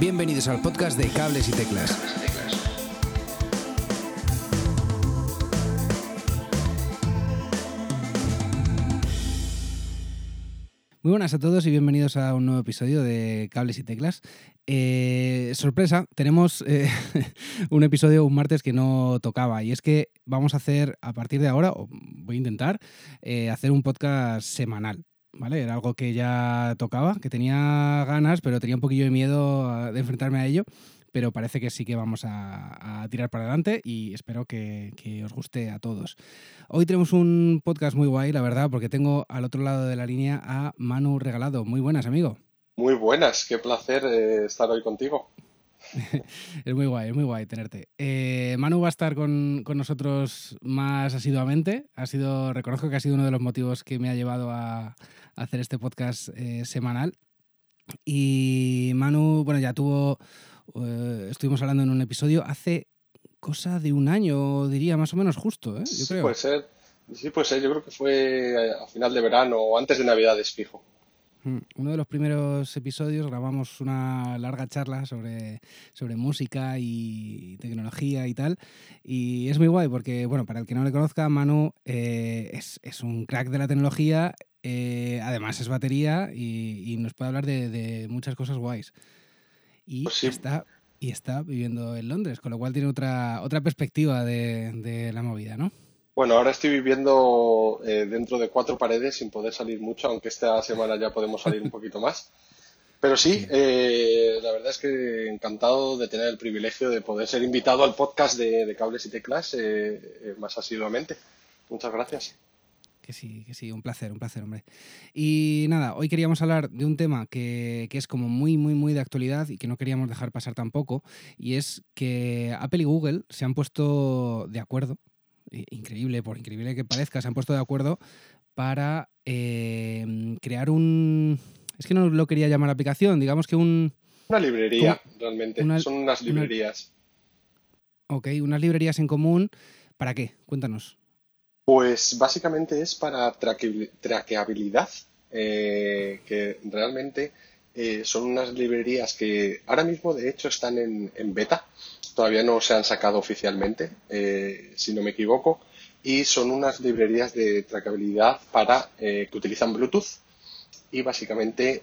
Bienvenidos al podcast de Cables y Teclas. Muy buenas a todos y bienvenidos a un nuevo episodio de Cables y Teclas. Eh, sorpresa, tenemos eh, un episodio un martes que no tocaba y es que vamos a hacer a partir de ahora, o voy a intentar, eh, hacer un podcast semanal. ¿Vale? Era algo que ya tocaba, que tenía ganas, pero tenía un poquillo de miedo de enfrentarme a ello pero parece que sí que vamos a, tirar para adelante y espero que, os guste a todos. Hoy tenemos un podcast muy guay, la verdad, porque tengo al otro lado de la línea a Manu Regalado. Muy buenas, amigo. Muy buenas, qué placer eh, estar hoy contigo. es muy guay, es muy guay tenerte. Eh, Manu va a estar con, nosotros más asiduamente. Ha sido, reconozco que ha sido uno de los motivos que me ha llevado a, hacer este podcast eh, semanal. Y Manu, bueno, ya tuvo eh, estuvimos hablando en un episodio hace cosa de un año, diría más o menos justo, ¿eh? Yo creo. Puede ser. Sí, puede ser. Yo creo que fue a final de verano o antes de Navidades, fijo. Mm, uno de los primeros episodios grabamos una larga charla sobre, sobre música y tecnología y tal. Y es muy guay porque, bueno, para el que no le conozca, Manu eh, es, un crack de la tecnología, además es batería y, nos puede hablar de, de muchas cosas guays y, pues está, y está viviendo en Londres, con lo cual tiene otra, otra perspectiva de, la movida, ¿no? Bueno, ahora estoy viviendo eh, dentro de cuatro paredes sin poder salir mucho, aunque esta semana ya podemos salir un poquito más. Pero sí, eh, la verdad es que encantado de tener el privilegio de poder ser invitado al podcast de, Cables y Teclas eh, más asiduamente. Muchas gracias. Que sí, que sí, un placer, un placer, hombre. Y nada, hoy queríamos hablar de un tema que, es como muy, muy, muy de actualidad y que no queríamos dejar pasar tampoco, y es que Apple y Google se han puesto de acuerdo, increíble, por increíble que parezca, se han puesto de acuerdo para em, crear un... Es que no lo quería llamar aplicación, digamos que un... Una librería, realmente. Son unas librerías. Ok, unas librerías en común. ¿Para qué? Cuéntanos. Pues básicamente es para traqueabilidad, eh, que realmente eh, son unas librerías que ahora mismo de hecho están en, beta, todavía no se han sacado oficialmente, eh, si no me equivoco, y son unas librerías de traqueabilidad para que utilizan Bluetooth. Y básicamente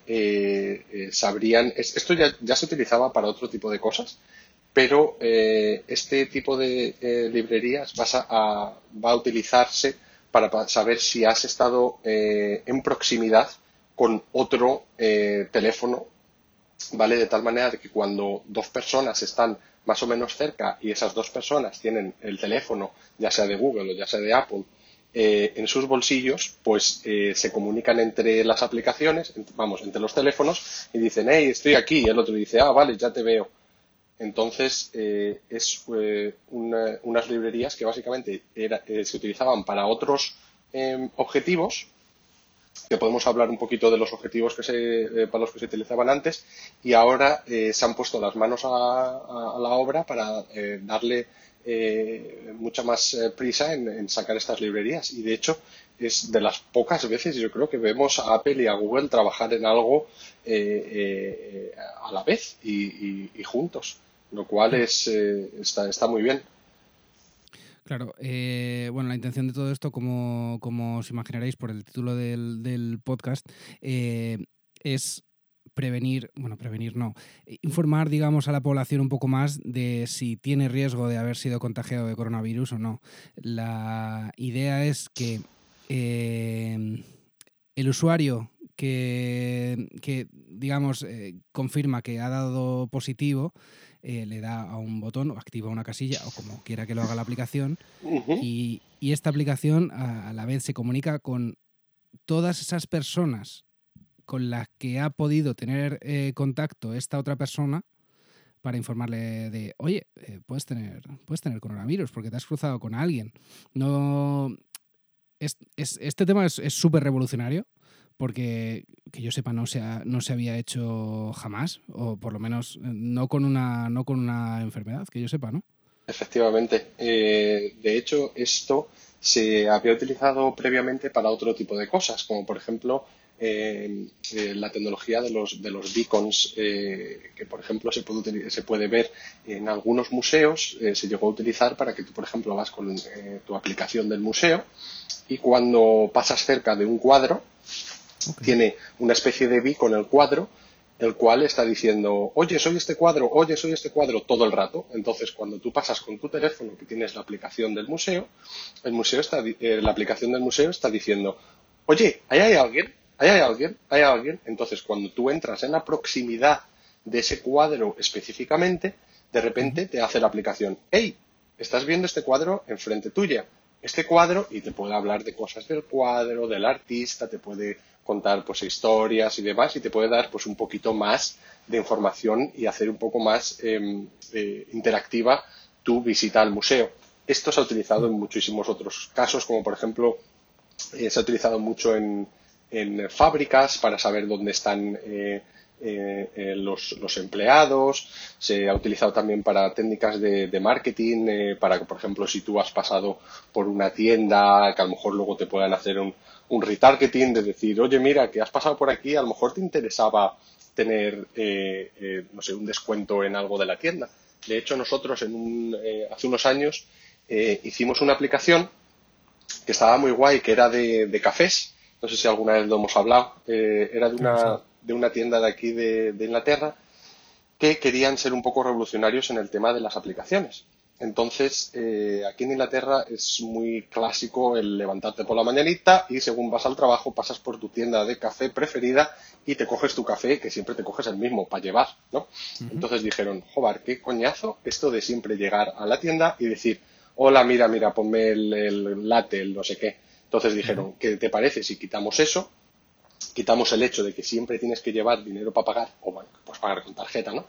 sabrían, esto ya se utilizaba para otro tipo de cosas, pero eh, este tipo de eh, librerías va a, utilizarse para saber si has estado eh, en proximidad con otro teléfono, ¿vale? De tal manera que cuando dos personas están más o menos cerca y esas dos personas tienen el teléfono, ya sea de Google o ya sea de Apple, en sus bolsillos, pues se comunican entre las aplicaciones, vamos, entre los teléfonos y dicen, hey, estoy aquí, y el otro dice, ah, vale, ya te veo entonces, eh, es eh, unas librerías que básicamente eh, se utilizaban para otros em, objetivos, que podemos hablar un poquito de los objetivos que se, para los que se utilizaban antes, y ahora se han puesto las manos a, la obra para darle mucha más prisa en, sacar estas librerías. Y de hecho, es de las pocas veces yo creo que vemos a Apple y a Google trabajar en algo a la vez y juntos lo cual es, eh, está, está muy bien. Claro, eh, bueno, la intención de todo esto, como, como os imaginaréis por el título del, podcast, eh, es prevenir, bueno, prevenir no, informar, digamos, a la población un poco más de si tiene riesgo de haber sido contagiado de coronavirus o no. La idea es que el usuario que, que digamos, confirma que ha dado positivo, eh, le da a un botón o activa una casilla o como quiera que lo haga la aplicación y, esta aplicación a, la vez se comunica con todas esas personas con las que ha podido tener eh, contacto esta otra persona para informarle de, oye, eh, puedes, tener, puedes tener coronavirus porque te has cruzado con alguien. No, es, este tema es súper revolucionario porque que yo sepa no se, no se había hecho jamás, o por lo menos eh, no con una, no con una enfermedad, que yo sepa, ¿no? Efectivamente. Eh, de hecho, esto se había utilizado previamente para otro tipo de cosas, como por ejemplo eh, eh, la tecnología de los, de los beacons, que por ejemplo se puede, se puede ver en algunos museos, se llegó a utilizar para que tú, por ejemplo, vas con tu aplicación del museo y cuando pasas cerca de un cuadro, tiene una especie de beacon el cuadro el cual está diciendo, oye, soy este cuadro, oye, soy este cuadro todo el rato. Entonces, cuando tú pasas con tu teléfono, que tienes la aplicación del museo, el museo está, la aplicación del museo está diciendo, oye, ahí hay alguien, hay alguien, hay alguien. Entonces, cuando tú entras en la proximidad de ese cuadro específicamente, de repente te hace la aplicación, hey, estás viendo este cuadro enfrente tuya. Este cuadro, y te puede hablar de cosas del cuadro, del artista, te puede contar pues historias y demás, y te puede dar pues un poquito más de información y hacer un poco más em, eh, interactiva tu visita al museo. Esto se ha utilizado en muchísimos otros casos, como por ejemplo, eh, se ha utilizado mucho en, en fábricas para saber dónde están eh, eh, eh, los, empleados, se ha utilizado también para técnicas de, marketing, para que, por ejemplo, si tú has pasado por una tienda, que a lo mejor luego te puedan hacer un, un retargeting, de decir, oye, mira, que has pasado por aquí, a lo mejor te interesaba tener, no sé, un descuento en algo de la tienda. De hecho, nosotros en un, hace unos años hicimos una aplicación que estaba muy guay, que era de cafés, no sé si alguna vez lo hemos hablado, eh, era de una, de una tienda de aquí de, Inglaterra que querían ser un poco revolucionarios en el tema de las aplicaciones. Entonces, eh, aquí en Inglaterra es muy clásico el levantarte por la mañanita y según vas al trabajo pasas por tu tienda de café preferida y te coges tu café, que siempre te coges el mismo para llevar, ¿no? Entonces dijeron, joder, qué coñazo esto de siempre llegar a la tienda y decir, hola, mira, mira, ponme el, el latte, el no sé qué. Entonces dijeron, ¿qué te parece si quitamos eso? Quitamos el hecho de que siempre tienes que llevar dinero para pagar, o bueno, pues pagar con tarjeta, ¿no?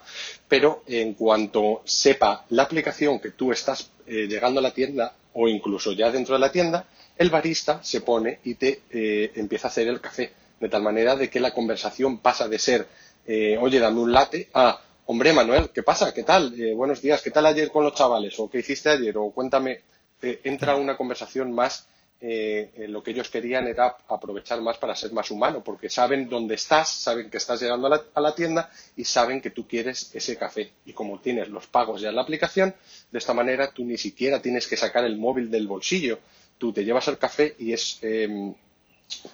Pero en cuanto sepa la aplicación que tú estás eh, llegando a la tienda, o incluso ya dentro de la tienda, el barista se pone y te eh, empieza a hacer el café, de tal manera de que la conversación pasa de ser, eh, oye, dame un latte, a, hombre, Manuel, ¿qué pasa? ¿Qué tal? buenos días, ¿qué tal ayer con los chavales? ¿O qué hiciste ayer? O cuéntame, entra una conversación más eh, eh, lo que ellos querían era aprovechar más para ser más humano, porque saben dónde estás, saben que estás llegando a la, tienda y saben que tú quieres ese café. Y como tienes los pagos ya en la aplicación, de esta manera tú ni siquiera tienes que sacar el móvil del bolsillo. Tú te llevas el café y es em,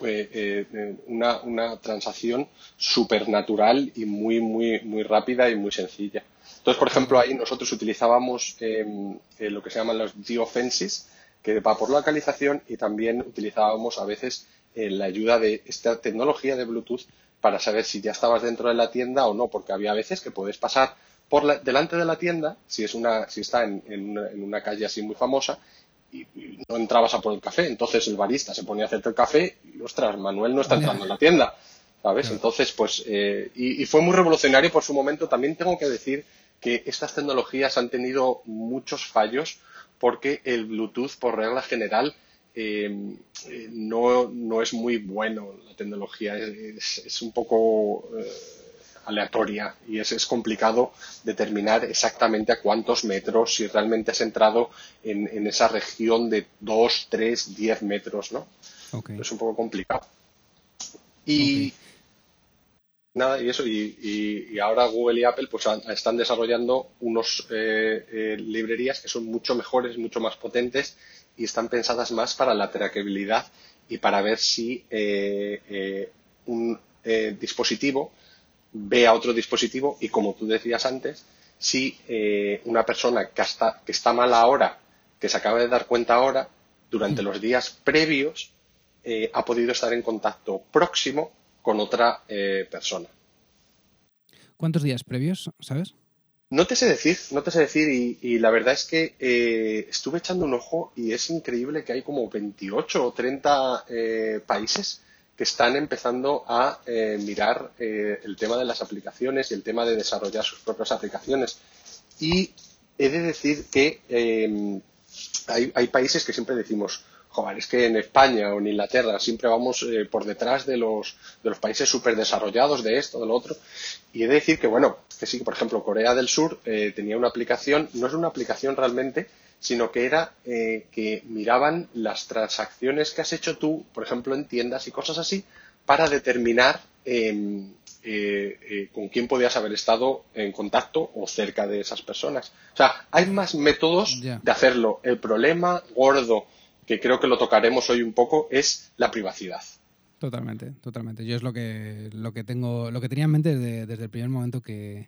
eh, una, una, transacción súper natural y muy, muy, muy rápida y muy sencilla. Entonces, por ejemplo, ahí nosotros utilizábamos em, lo que se llaman los geofences, que va por localización y también utilizábamos a veces eh, la ayuda de esta tecnología de Bluetooth para saber si ya estabas dentro de la tienda o no, porque había veces que puedes pasar por delante de la tienda, si es una, si está en, una, calle así muy famosa, y, no entrabas a por el café, entonces el barista se ponía a hacerte el café y ostras, Manuel no está entrando en la tienda, ¿sabes? Entonces, pues, eh, y, y fue muy revolucionario por su momento. También tengo que decir que estas tecnologías han tenido muchos fallos porque el Bluetooth, por regla general, eh, no, es muy bueno. La tecnología es, un poco eh, aleatoria y es, complicado determinar exactamente a cuántos metros, si realmente has entrado en, esa región de 2, 3, 10 metros, ¿no? Es un poco complicado. Y, nada, y eso, y, ahora Google y Apple pues están desarrollando unas eh, eh, librerías que son mucho mejores, mucho más potentes y están pensadas más para la trackabilidad y para ver si eh, un dispositivo ve a otro dispositivo y como tú decías antes, si una persona que está, que está mal ahora, que se acaba de dar cuenta ahora, durante mm. los días previos, ha podido estar en contacto próximo con otra eh, persona. ¿Cuántos días previos, sabes? No te sé decir, no te sé decir, y, la verdad es que eh, estuve echando un ojo y es increíble que hay como 28 o 30 eh, países que están empezando a mirar el tema de las aplicaciones y el tema de desarrollar sus propias aplicaciones. Y he de decir que hay, hay países que siempre decimos, joder, es que en España o en Inglaterra siempre vamos eh, por detrás de los, de los países súper desarrollados de esto, de lo otro. Y he de decir que, bueno, que sí, por ejemplo, Corea del Sur eh, tenía una aplicación, no es una aplicación realmente, sino que era eh, que miraban las transacciones que has hecho tú, por ejemplo, en tiendas y cosas así, para determinar em, con quién podías haber estado en contacto o cerca de esas personas. O sea, hay más métodos de hacerlo. El problema gordo, que creo que lo tocaremos hoy un poco, es la privacidad. Totalmente, totalmente. Yo es lo que, lo que tengo, lo que tenía en mente desde, el primer momento que,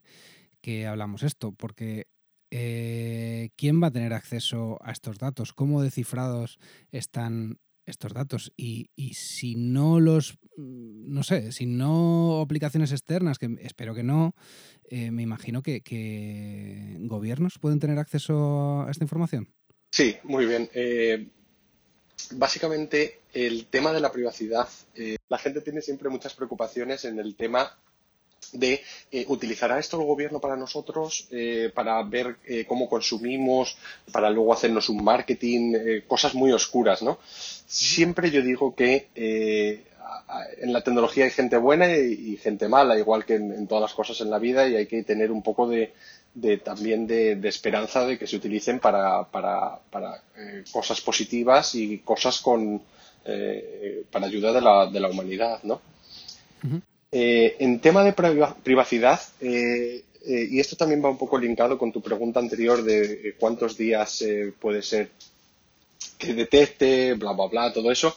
hablamos esto, porque eh, ¿quién va a tener acceso a estos datos? ¿Cómo descifrados están estos datos? Y, si no los, mm, no sé, si no aplicaciones externas, que espero que no, eh, me imagino que, gobiernos pueden tener acceso a esta información. Sí, muy bien. Eh, básicamente, el tema de la privacidad, eh, la gente tiene siempre muchas preocupaciones en el tema de eh, utilizará esto el gobierno para nosotros, eh, para ver cómo consumimos, para luego hacernos un marketing, cosas muy oscuras, ¿no? Siempre yo digo que en la tecnología hay gente buena y, gente mala, igual que en, todas las cosas en la vida, y hay que tener un poco de, también de, esperanza de que se utilicen para, eh, cosas positivas y cosas con, eh, para ayuda de la, de la humanidad, ¿no? Eh, en tema de privacidad, y esto también va un poco linkado con tu pregunta anterior de cuántos días puede ser que detecte, bla, bla, bla, todo eso.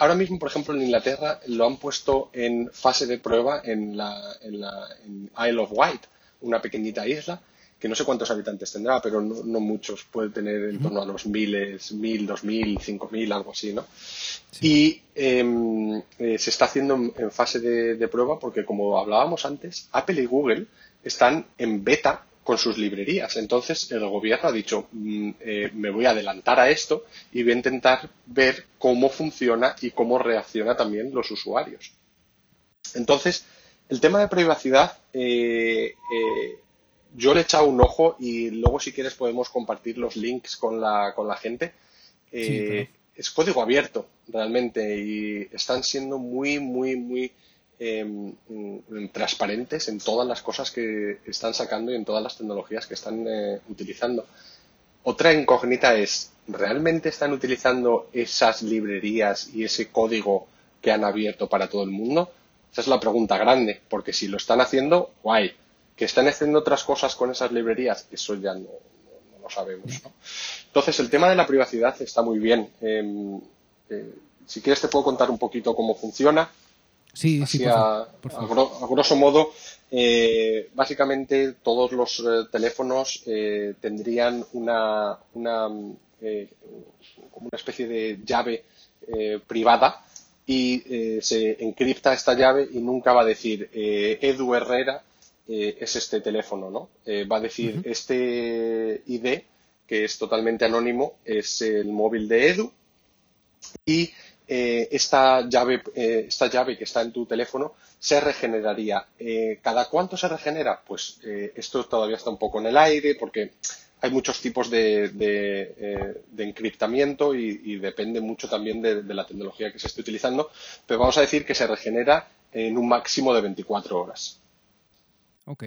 Ahora mismo, por ejemplo, en Inglaterra lo han puesto en fase de prueba en, la, en, la, Isle of Wight, una pequeñita isla, que no sé cuántos habitantes tendrá, pero no, muchos. Puede tener en torno a los miles, mil, dos mil, cinco mil, algo así, ¿no? Y em, eh, se está haciendo en, fase de, de, prueba porque, como hablábamos antes, Apple y Google están en beta con sus librerías. Entonces el gobierno ha dicho, mm, eh, me voy a adelantar a esto y voy a intentar ver cómo funciona y cómo reacciona también los usuarios. Entonces, el tema de privacidad, eh, yo le he echado un ojo y luego si quieres podemos compartir los links con la, con la gente. Es código abierto realmente y están siendo muy, muy, muy Em, mm, transparentes en todas las cosas que están sacando y en todas las tecnologías que están eh, utilizando. Otra incógnita es, ¿realmente están utilizando esas librerías y ese código que han abierto para todo el mundo? Esa es la pregunta grande, porque si lo están haciendo, guay. Que están haciendo otras cosas con esas librerías, eso ya no, lo sabemos. Entonces, el tema de la privacidad está muy bien. Em, eh, si quieres, te puedo contar un poquito cómo funciona. Sí, sí, a, grosso modo, eh, básicamente todos los eh, teléfonos eh, tendrían una, una como una especie de llave privada y se encripta esta llave y nunca va a decir Edu Herrera es este teléfono, ¿no? va a decir este ID que es totalmente anónimo es el móvil de Edu y eh, esta, llave, eh, esta llave que está en tu teléfono se regeneraría. Eh, ¿Cada cuánto se regenera? Pues esto todavía está un poco en el aire porque hay muchos tipos de, de, encriptamiento y, depende mucho también de, la tecnología que se esté utilizando, pero vamos a decir que se regenera en un máximo de 24 horas. Ok.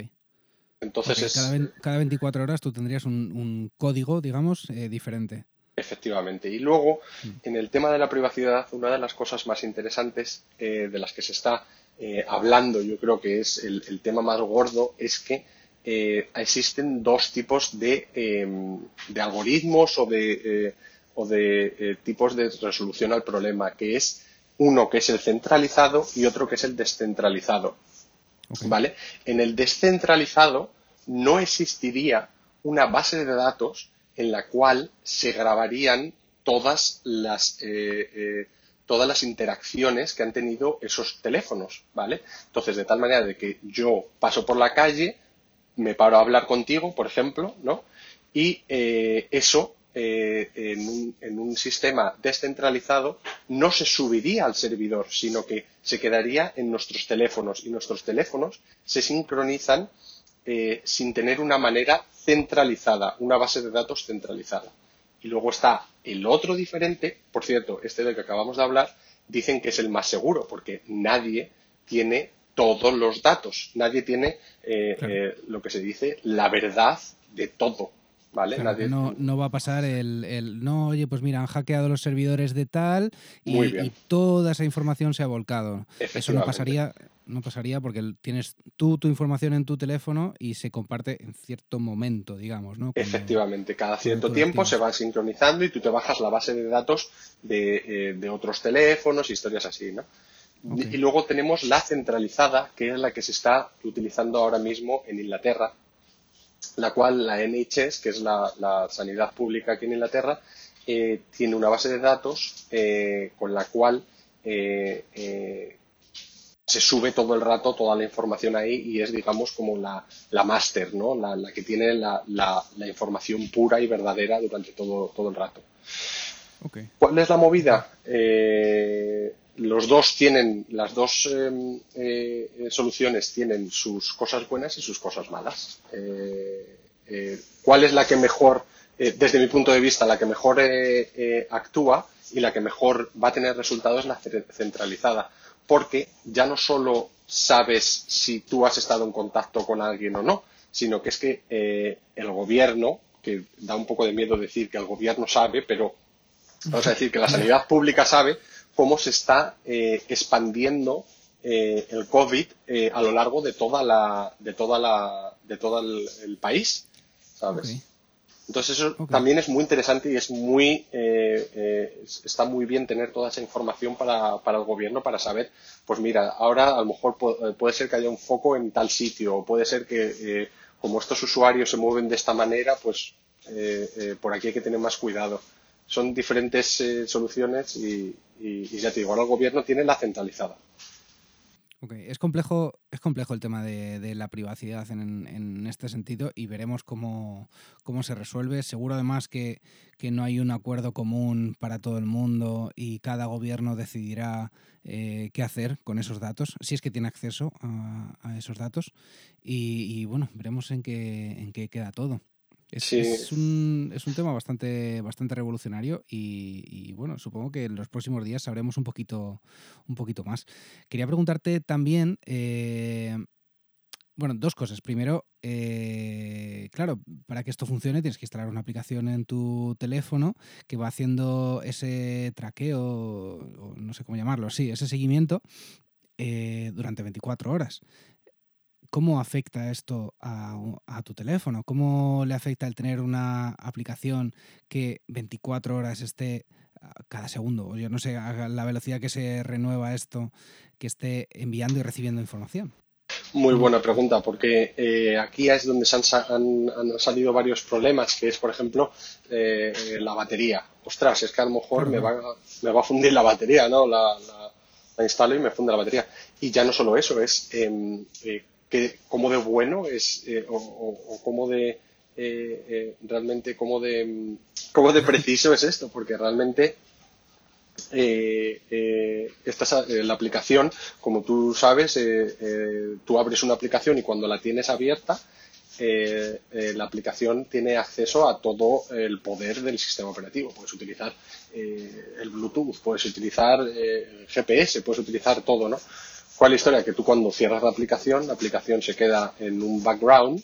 Entonces cada, 24 horas tú tendrías un, un código, digamos, diferente. Efectivamente. Y luego, mm. en el tema de la privacidad, una de las cosas más interesantes eh, de las que se está eh, hablando, yo creo que es el, tema más gordo, es que eh, existen dos tipos de, em, algoritmos o de, o de tipos de resolución al problema, que es uno que es el centralizado y otro que es el descentralizado. ¿Vale? En el descentralizado no existiría una base de datos en la cual se grabarían todas las, eh, eh, todas las interacciones que han tenido esos teléfonos, ¿vale? Entonces, de tal manera de que yo paso por la calle, me paro a hablar contigo, por ejemplo, ¿no? Y eh, eso en un, en, un, sistema descentralizado no se subiría al servidor, sino que se quedaría en nuestros teléfonos y nuestros teléfonos se sincronizan sin tener una manera centralizada, una base de datos centralizada. Y luego está el otro diferente, por cierto, este del que acabamos de hablar, dicen que es el más seguro, porque nadie tiene todos los datos, nadie tiene eh, eh, lo que se dice la verdad de todo. ¿Vale? no, no, va a pasar el, no, oye, pues mira, han hackeado los servidores de tal y, toda esa información se ha volcado. Eso no pasaría, no pasaría porque tienes tú tu información en tu teléfono y se comparte en cierto momento, digamos, ¿no? Efectivamente, cada cierto tiempo se van sincronizando y tú te bajas la base de datos de, eh, otros teléfonos, historias así, ¿no? Y luego tenemos la centralizada, que es la que se está utilizando ahora mismo en Inglaterra, la cual la NHS, que es la, sanidad pública aquí en Inglaterra, eh, tiene una base de datos eh, con la cual eh, se sube todo el rato toda la información ahí y es, digamos, como la, la máster, ¿no? La, que tiene la, información pura y verdadera durante todo, todo el rato. ¿Cuál es la movida? Los dos tienen, las dos em, eh, soluciones tienen sus cosas buenas y sus cosas malas. Eh, eh, ¿Cuál es la que mejor, desde mi punto de vista, la que mejor actúa y la que mejor va a tener resultados es la centralizada? Porque ya no solo sabes si tú has estado en contacto con alguien o no, sino que es que el gobierno, que da un poco de miedo decir que el gobierno sabe, pero vamos a decir que la sanidad pública sabe, cómo se está eh, expandiendo eh, el COVID eh, a lo largo de toda la, de toda la, de todo el, país, ¿sabes? Entonces eso también es muy interesante y es muy, está muy bien tener toda esa información para, para, el gobierno para saber, pues mira, ahora a lo mejor puede ser que haya un foco en tal sitio, o puede ser que como estos usuarios se mueven de esta manera, pues por aquí hay que tener más cuidado. Son diferentes soluciones y, y, ya te digo, ahora el gobierno tiene la centralizada. Es complejo, es complejo el tema de, la privacidad en, este sentido y veremos cómo, se resuelve. Seguro además que, no hay un acuerdo común para todo el mundo y cada gobierno decidirá eh, qué hacer con esos datos, si es que tiene acceso a, esos datos. Y, bueno, veremos en qué, en qué queda todo. Es, un, es, un, tema bastante, bastante revolucionario y, bueno, supongo que en los próximos días sabremos un poquito, un poquito más. Quería preguntarte también, eh, bueno, dos cosas. Primero, eh, claro, para que esto funcione tienes que instalar una aplicación en tu teléfono que va haciendo ese traqueo, o no sé cómo llamarlo, sí, ese seguimiento eh, durante 24 horas. ¿Cómo afecta esto a, tu teléfono? ¿Cómo le afecta el tener una aplicación que 24 horas esté cada segundo, o yo no sé, a la velocidad que se renueva esto, que esté enviando y recibiendo información? Muy buena pregunta, porque eh, aquí es donde se han, salido varios problemas, que es, por ejemplo, eh, la batería. Ostras, es que a lo mejor me, va, me va a fundir la batería, ¿no? La, instalo y me funde la batería. Y ya no solo eso, es em, eh, que cómo de bueno es eh, o, o, cómo de eh, eh, realmente cómo de cómo de preciso es esto porque realmente esta la aplicación como tú sabes tú abres una aplicación y cuando la tienes abierta la aplicación tiene acceso a todo el poder del sistema operativo. Puedes utilizar el Bluetooth, puedes utilizar GPS, puedes utilizar todo, ¿no? ¿Cuál es la historia? Que tú cuando cierras la aplicación, la aplicación se queda en un background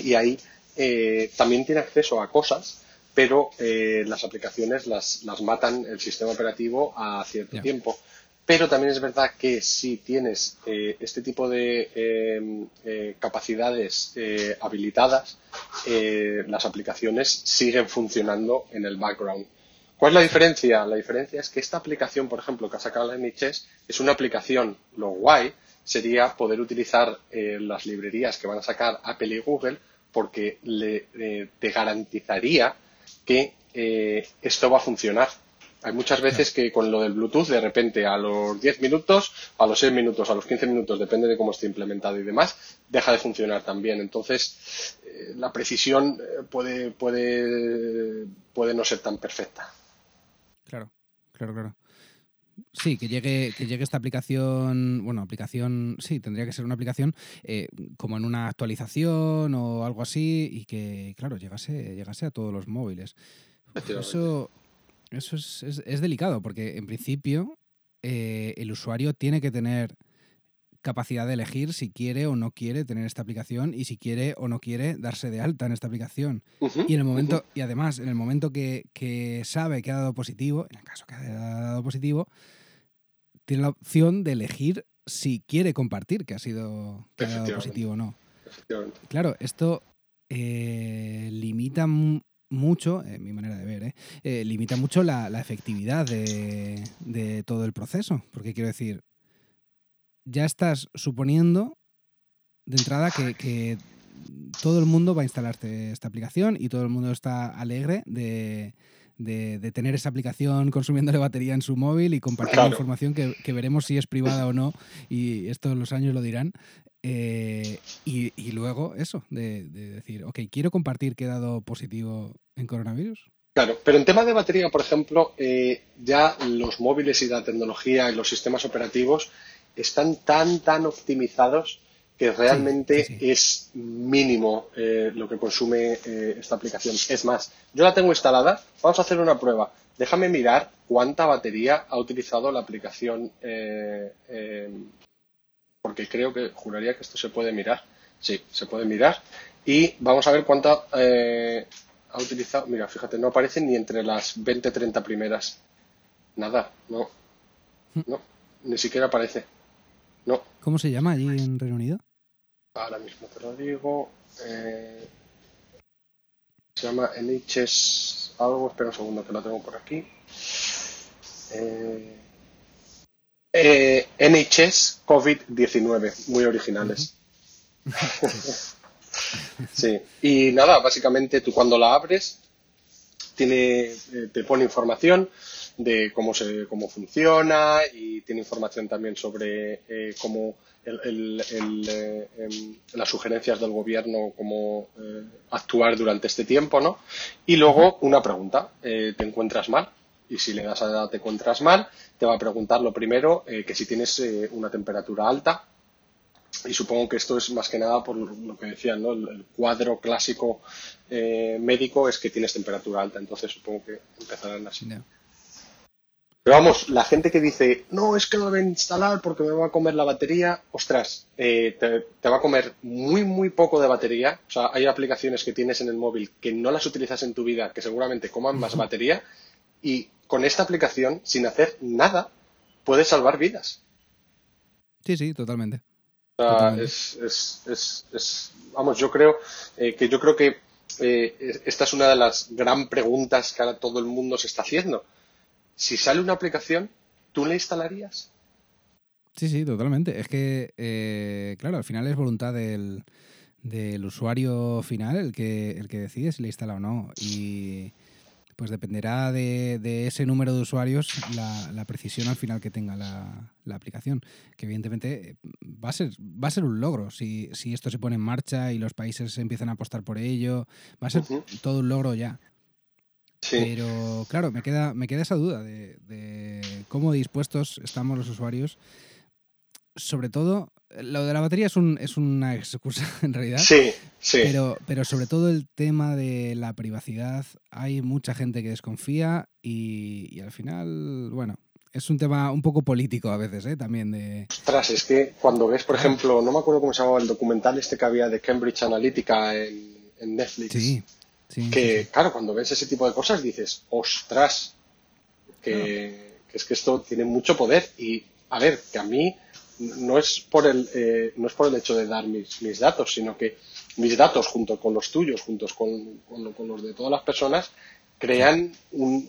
y ahí eh, también tiene acceso a cosas, pero eh, las aplicaciones las, matan el sistema operativo a cierto tiempo. Pero también es verdad que si tienes eh, este tipo de capacidades habilitadas, las aplicaciones siguen funcionando en el background. ¿Cuál es la diferencia? La diferencia es que esta aplicación, por ejemplo, que ha sacado la NHS, es una aplicación, lo guay sería poder utilizar eh, las librerías que van a sacar Apple y Google porque le, eh, te garantizaría que eh, esto va a funcionar. Hay muchas veces que con lo del Bluetooth, de repente a los 10 minutos, a los 6 minutos, a los 15 minutos, depende de cómo esté implementado y demás, deja de funcionar también. Entonces, la precisión puede, puede, puede no ser tan perfecta. Claro, claro, claro. Sí, que llegue, que llegue esta aplicación, bueno, aplicación, sí, tendría que ser una aplicación eh, como en una actualización o algo así y que, claro, llegase, llegase a todos los móviles. Eso, eso es, delicado porque en principio eh, el usuario tiene que tener capacidad de elegir si quiere o no quiere tener esta aplicación y si quiere o no quiere darse de alta en esta aplicación. y en el momento, y además, en el momento que, que, sabe que ha dado positivo, en el caso que ha dado positivo, tiene la opción de elegir si quiere compartir que ha sido que ha dado positivo o no. Claro, esto eh, limita mucho, en mi manera de ver, ¿eh? Eh, limita mucho la, efectividad de, todo el proceso. Porque quiero decir, ya estás suponiendo de entrada que, todo el mundo va a instalarte esta aplicación y todo el mundo está alegre de, tener esa aplicación consumiéndole batería en su móvil y compartiendo información que, que, veremos si es privada o no, y estos los años lo dirán. Eh, y, luego eso, de, decir, ok, quiero compartir que he dado positivo en coronavirus. Claro, pero en tema de batería, por ejemplo, eh, ya los móviles y la tecnología y los sistemas operativos están tan, tan optimizados que realmente es mínimo eh, lo que consume esta aplicación. Es más, yo la tengo instalada, vamos a hacer una prueba. Déjame mirar cuánta batería ha utilizado la aplicación porque creo que juraría que esto se puede mirar. Sí, se puede mirar. Y vamos a ver cuánta eh, ha utilizado. Mira, fíjate, no aparece ni entre las 20-30 primeras. Nada, no. No, ni siquiera aparece. No. ¿Cómo se llama allí en Reino Unido? Ahora mismo te lo digo. Eh, se llama NHS algo. Espera un segundo que lo tengo por aquí. Eh, eh, NHS COVID-19, muy originales. sí, y nada, básicamente tú cuando la abres tiene, eh, te pone información de cómo, se, cómo funciona y tiene información también sobre eh, cómo el, em, las sugerencias del gobierno, cómo actuar durante este tiempo, ¿no? Y luego una pregunta, ¿te encuentras mal? y si le das a te encuentras mal, te va a preguntar lo primero eh, que si tienes eh, una temperatura alta. Y supongo que esto es más que nada por lo que decían, ¿no? El, cuadro clásico eh, médico es que tienes temperatura alta, entonces supongo que empezarán así. Pero vamos, la gente que dice, no, es que lo deben instalar porque me va a comer la batería, ostras, te, te, va a comer muy, muy poco de batería. O sea, hay aplicaciones que tienes en el móvil que no las utilizas en tu vida, que seguramente coman más batería y con esta aplicación, sin hacer nada, puedes salvar vidas. Sí, sí, totalmente. Es, es, es, vamos, yo creo eh, que yo creo que eh, esta es una de las gran preguntas que ahora todo el mundo se está haciendo. Si sale una aplicación, ¿tú la instalarías? Sí, sí, totalmente. Es que, eh, claro, al final es voluntad del, del usuario final el que, el que decide si le instala o no. Y, pues dependerá de, ese número de usuarios la, precisión al final que tenga la, aplicación. Que evidentemente va a ser, va a ser un logro si, esto se pone en marcha y los países empiezan a apostar por ello. Va a ser todo un logro ya. Pero claro, me queda, me queda esa duda de, de cómo dispuestos estamos los usuarios sobre todo, lo de la batería es, un, es una excusa en realidad. Sí, sí. Pero, pero sobre todo el tema de la privacidad, hay mucha gente que desconfía y, al final, bueno, es un tema un poco político a veces, ¿eh? También de... Ostras, es que cuando ves, por ejemplo, no me acuerdo cómo se llamaba el documental este que había de Cambridge Analytica en, Netflix. Sí, sí. Que, claro, cuando ves ese tipo de cosas dices, ostras, que, que es que esto tiene mucho poder y, a ver, que a mí no es por el, eh, no es por el hecho de dar mis, mis, datos, sino que mis datos junto con los tuyos, juntos con, con, los de todas las personas, crean un,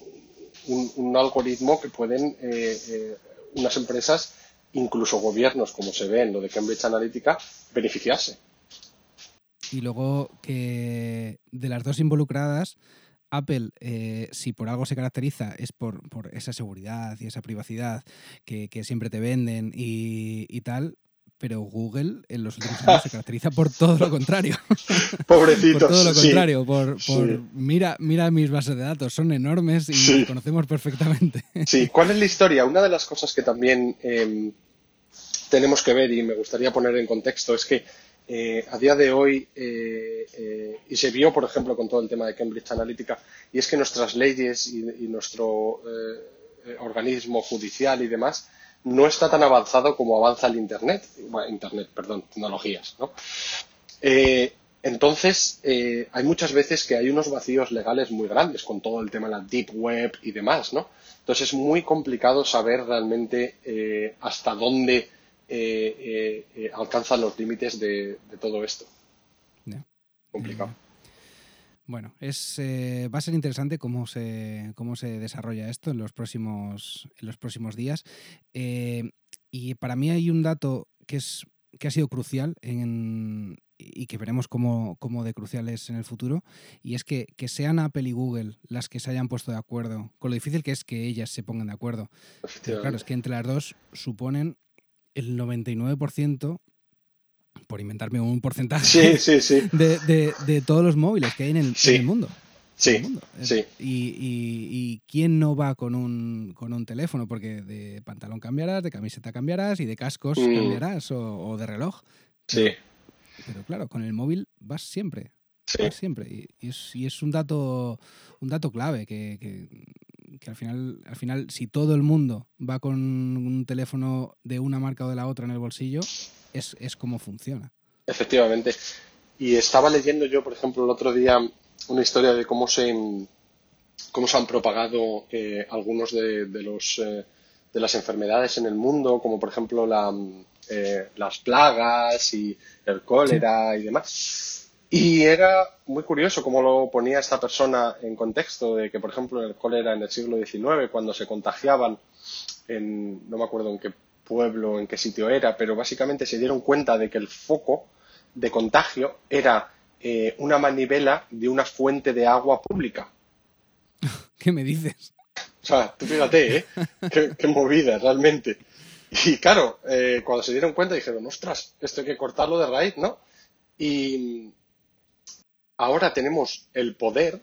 un, algoritmo que pueden eh, eh, unas empresas, incluso gobiernos, como se ve en lo de Cambridge Analytica, beneficiarse. Y luego que de las dos involucradas, Apple, eh, si por algo se caracteriza, es por, esa seguridad y esa privacidad que, siempre te venden y, tal, pero Google en los últimos años se caracteriza por todo lo contrario. Pobrecitos. por todo lo contrario, por, mira, mira mis bases de datos, son enormes y conocemos perfectamente. sí, ¿cuál es la historia? Una de las cosas que también em, tenemos que ver y me gustaría poner en contexto es que eh, a día de hoy, eh, eh, y se vio, por ejemplo, con todo el tema de Cambridge Analytica, y es que nuestras leyes y, nuestro organismo judicial y demás no está tan avanzado como avanza el Internet, Internet, perdón, tecnologías, ¿no? Eh, entonces, eh, hay muchas veces que hay unos vacíos legales muy grandes con todo el tema de la deep web y demás, ¿no? Entonces es muy complicado saber realmente eh, hasta dónde alcanzan los límites de, todo esto. Complicado. Bueno, es, eh, va a ser interesante cómo se, cómo se desarrolla esto en los próximos, en los próximos días. Eh, y para mí hay un dato que, es, que ha sido crucial en, y que veremos cómo, cómo, de crucial es en el futuro, y es que, que, sean Apple y Google las que se hayan puesto de acuerdo, con lo difícil que es que ellas se pongan de acuerdo. claro, es que entre las dos suponen el 99% por inventarme un porcentaje De, todos los móviles que hay en el, mundo. Sí, sí. Y, quién no va con un, con un teléfono? Porque de pantalón cambiarás, de camiseta cambiarás y de cascos mm. cambiarás o, de reloj. Sí. Pero, claro, con el móvil vas siempre. Vas siempre. Y, es, un dato un dato clave que, que, al final, al final, si todo el mundo va con un teléfono de una marca o de la otra en el bolsillo, es, es como funciona. Efectivamente. Y estaba leyendo yo, por ejemplo, el otro día una historia de cómo se, cómo se han propagado eh, algunos de, los, eh, de las enfermedades en el mundo, como por ejemplo la, eh, las plagas y el cólera y demás. Y era muy curioso cómo lo ponía esta persona en contexto de que, por ejemplo, el cólera en el siglo XIX, cuando se contagiaban en, no me acuerdo en qué pueblo, en qué sitio era, pero básicamente se dieron cuenta de que el foco de contagio era eh, una manivela de una fuente de agua pública. ¿Qué me dices? O sea, tú fíjate, ¿eh? qué, movida, realmente. Y claro, eh, cuando se dieron cuenta dijeron, ostras, esto hay que cortarlo de raíz, ¿no? Y ahora tenemos el poder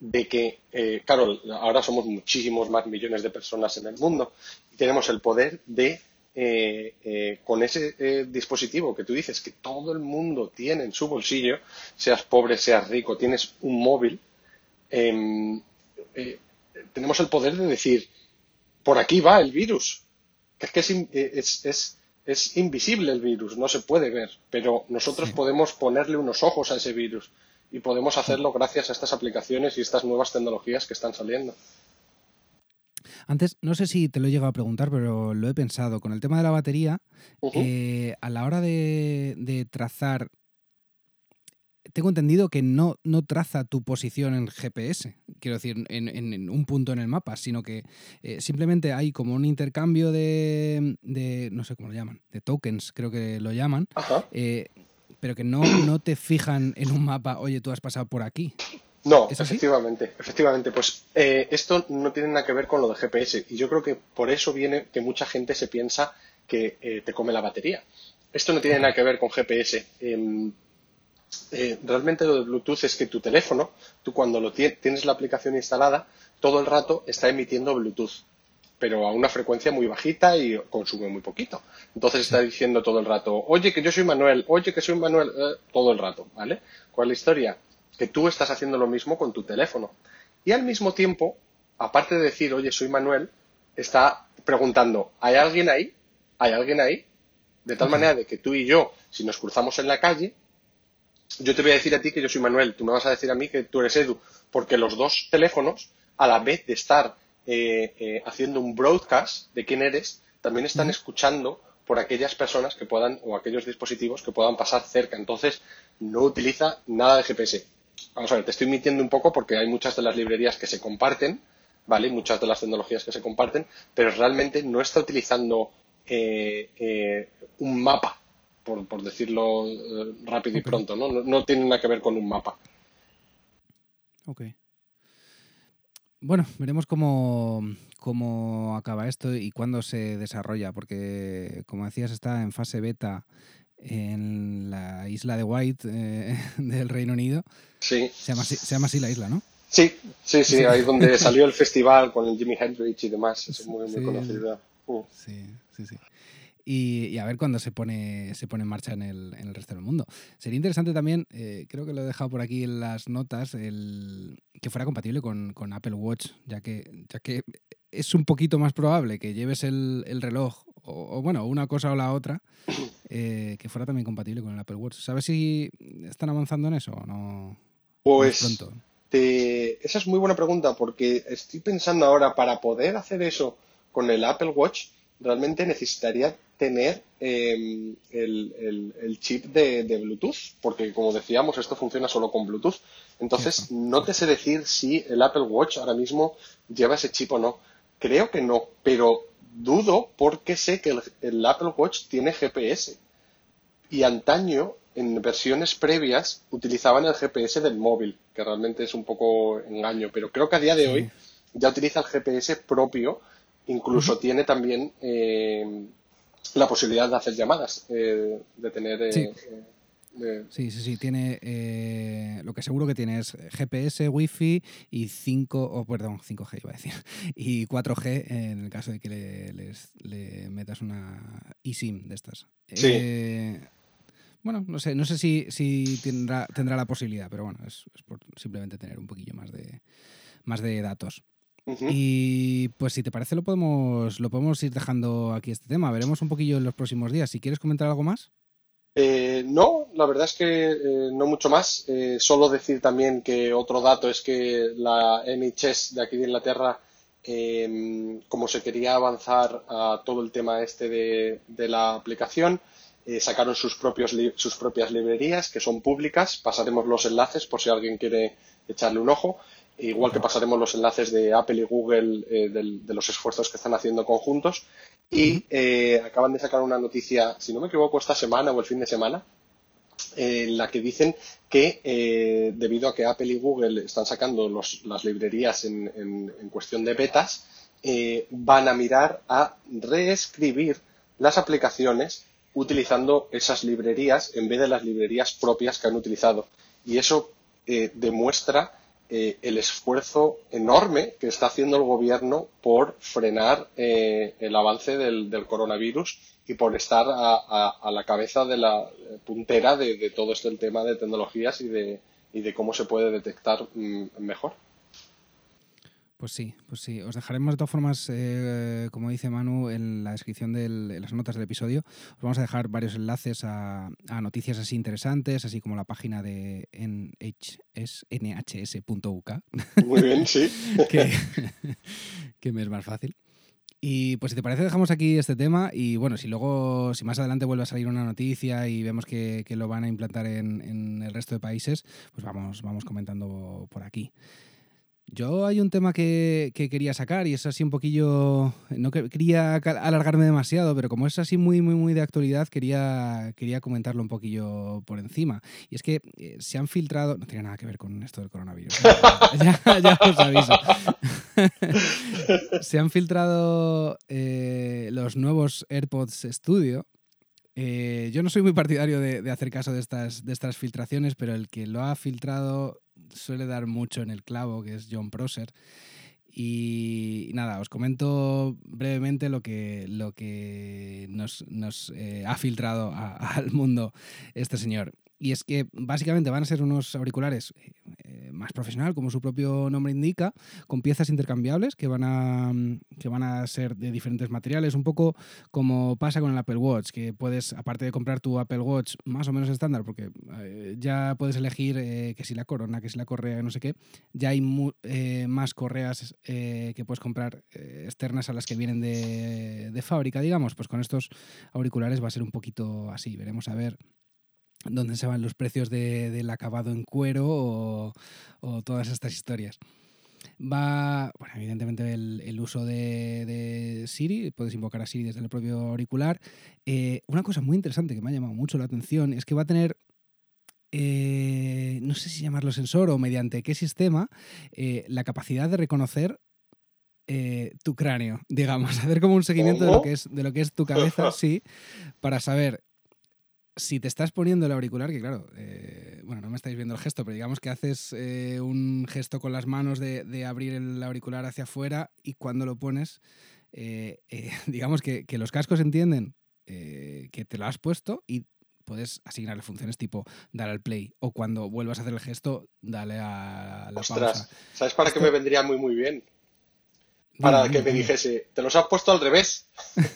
de que, eh, claro, ahora somos muchísimos más millones de personas en el mundo y tenemos el poder de, eh, eh, con ese dispositivo que tú dices que todo el mundo tiene en su bolsillo, seas pobre, seas rico, tienes un móvil, em, tenemos el poder de decir, por aquí va el virus. Es que es, invisible el virus, no se puede ver, pero nosotros podemos ponerle unos ojos a ese virus y podemos hacerlo gracias a estas aplicaciones y estas nuevas tecnologías que están saliendo. Antes, no sé si te lo he llegado a preguntar, pero lo he pensado. Con el tema de la batería, eh, a la hora de, trazar, tengo entendido que no, no traza tu posición en GPS, quiero decir, en, un punto en el mapa, sino que eh, simplemente hay como un intercambio de, no sé cómo lo llaman, de tokens, creo que lo llaman, eh, pero que no, no te fijan en un mapa, oye, tú has pasado por aquí. No, efectivamente, efectivamente. Pues eh, esto no tiene nada que ver con lo de GPS y yo creo que por eso viene que mucha gente se piensa que eh, te come la batería. Esto no tiene nada que ver con GPS. Em, eh, realmente lo de Bluetooth es que tu teléfono, tú cuando lo tienes la aplicación instalada, todo el rato está emitiendo Bluetooth pero a una frecuencia muy bajita y consume muy poquito. Entonces está diciendo todo el rato, oye, que yo soy Manuel, oye, que soy Manuel, eh, todo el rato, ¿vale? ¿Cuál es la historia? Que tú estás haciendo lo mismo con tu teléfono. Y al mismo tiempo, aparte de decir, oye, soy Manuel, está preguntando, ¿hay alguien ahí? ¿Hay alguien ahí? De tal manera de que tú y yo, si nos cruzamos en la calle, yo te voy a decir a ti que yo soy Manuel, tú me vas a decir a mí que tú eres Edu, porque los dos teléfonos, a la vez de estar eh, eh, haciendo un broadcast de quién eres, también están escuchando por aquellas personas que puedan o aquellos dispositivos que puedan pasar cerca. Entonces, no utiliza nada de GPS. Vamos a ver, te estoy mintiendo un poco porque hay muchas de las librerías que se comparten, ¿vale? Muchas de las tecnologías que se comparten, pero realmente no está utilizando eh, un mapa, por, decirlo rápido y pronto, ¿no? ¿no? ¿no? tiene nada que ver con un mapa. Ok. Bueno, veremos cómo, cómo acaba esto y cuándo se desarrolla, porque como decías está en fase beta en la isla de White eh, del Reino Unido. Sí. Se llama, así, la isla, ¿no? Sí, sí, sí, ahí donde salió el festival con el Jimi Hendrix y demás, es muy, muy conocido. Sí, sí, sí. Y, a ver cuándo se pone, se pone en marcha en el, en el resto del mundo. Sería interesante también, eh, creo que lo he dejado por aquí en las notas, el, que fuera compatible con, con Apple Watch, ya que, ya que es un poquito más probable que lleves el, el reloj, o, bueno, una cosa o la otra, eh, que fuera también compatible con el Apple Watch. ¿Sabes si están avanzando en eso o no? Pues pronto? esa es muy buena pregunta porque estoy pensando ahora, para poder hacer eso con el Apple Watch, realmente necesitaría tener em, el, chip de, Bluetooth, porque como decíamos, esto funciona solo con Bluetooth. Entonces, no te sé decir si el Apple Watch ahora mismo lleva ese chip o no. Creo que no, pero dudo porque sé que el, Apple Watch tiene GPS. Y antaño, en versiones previas, utilizaban el GPS del móvil, que realmente es un poco engaño, pero creo que a día de hoy ya utiliza el GPS propio Incluso tiene también eh, la posibilidad de hacer llamadas, eh, de tener... Eh, sí. Sí, sí, sí, tiene lo que seguro que tiene es GPS, Wi-Fi y 5, o perdón, 5G iba a decir, y 4G en el caso de que le, le metas una eSIM de estas. Sí. bueno, no sé, no sé si, si tendrá, tendrá la posibilidad, pero bueno, es, es por simplemente tener un poquillo más de, más de datos. Y pues si te parece lo podemos, lo podemos ir dejando aquí este tema. Veremos un poquillo en los próximos días. Si quieres comentar algo más. Eh, no, la verdad es que eh, no mucho más. Eh, solo decir también que otro dato es que la NHS de aquí de Inglaterra, em, como se quería avanzar a todo el tema este de, de la aplicación, sacaron sus, propios sus propias librerías que son públicas. Pasaremos los enlaces por si alguien quiere echarle un ojo. Igual que pasaremos los enlaces de Apple y Google eh, de los esfuerzos que están haciendo conjuntos. Y eh, acaban de sacar una noticia, si no me equivoco, esta semana o el fin de semana, en la que dicen que eh, debido a que Apple y Google están sacando las librerías en, cuestión de betas, van a mirar a reescribir las aplicaciones utilizando esas librerías en vez de las librerías propias que han utilizado. Y eso demuestra eh, el esfuerzo enorme que está haciendo el gobierno por frenar eh, el avance del, coronavirus y por estar a, la cabeza de la puntera de, todo este tema de tecnologías y de, y de cómo se puede detectar mm, mejor. Pues sí, pues sí. Os dejaremos de todas formas, eh, como dice Manu, en la descripción de las notas del episodio. Os vamos a dejar varios enlaces a, noticias así interesantes, así como la página de nhs.uk. Muy bien, sí. que, me es más fácil. Y pues si te parece dejamos aquí este tema y bueno, si luego, si más adelante vuelve a salir una noticia y vemos que, lo van a implantar en, en, el resto de países, pues vamos, vamos comentando por aquí. Yo hay un tema que, quería sacar y es así un poquillo. No quería alargarme demasiado, pero como es así muy, muy, muy de actualidad, quería, quería comentarlo un poquillo por encima. Y es que eh, se han filtrado. No tiene nada que ver con esto del coronavirus. ya, os aviso. se han filtrado eh, los nuevos AirPods Studio. Eh, yo no soy muy partidario de, de, hacer caso de estas, de estas filtraciones, pero el que lo ha filtrado suele dar mucho en el clavo, que es John Prosser. Y nada, os comento brevemente lo que, lo que nos, eh, ha filtrado al mundo este señor. Y es que básicamente van a ser unos auriculares eh, más profesional, como su propio nombre indica, con piezas intercambiables que van, a, que van a ser de diferentes materiales, un poco como pasa con el Apple Watch, que puedes, aparte de comprar tu Apple Watch más o menos estándar, porque eh, ya puedes elegir eh, que si la corona, que si la correa, no sé qué, ya hay más correas que puedes comprar externas a las que vienen de, de fábrica, digamos, pues con estos auriculares va a ser un poquito así, veremos a ver dónde se van los precios del acabado en cuero o, todas estas historias. Va, bueno, evidentemente el, uso de, Siri, puedes invocar a Siri desde el propio auricular. Eh, una cosa muy interesante que me ha llamado mucho la atención es que va a tener eh, no sé si llamarlo sensor o mediante qué sistema, eh, la capacidad de reconocer tu cráneo, digamos, hacer como un seguimiento de lo, que es, de lo que es tu cabeza, sí, para saber si te estás poniendo el auricular, que claro, eh, bueno, no me estáis viendo el gesto, pero digamos que haces eh, un gesto con las manos de, abrir el auricular hacia afuera y cuando lo pones, eh, digamos que, los cascos entienden eh, que te lo has puesto y puedes asignarle funciones tipo dar al play o cuando vuelvas a hacer el gesto, dale a la Ostras, ¿sabes para qué me vendría muy muy bien? Para que me dijese, te los has puesto al revés.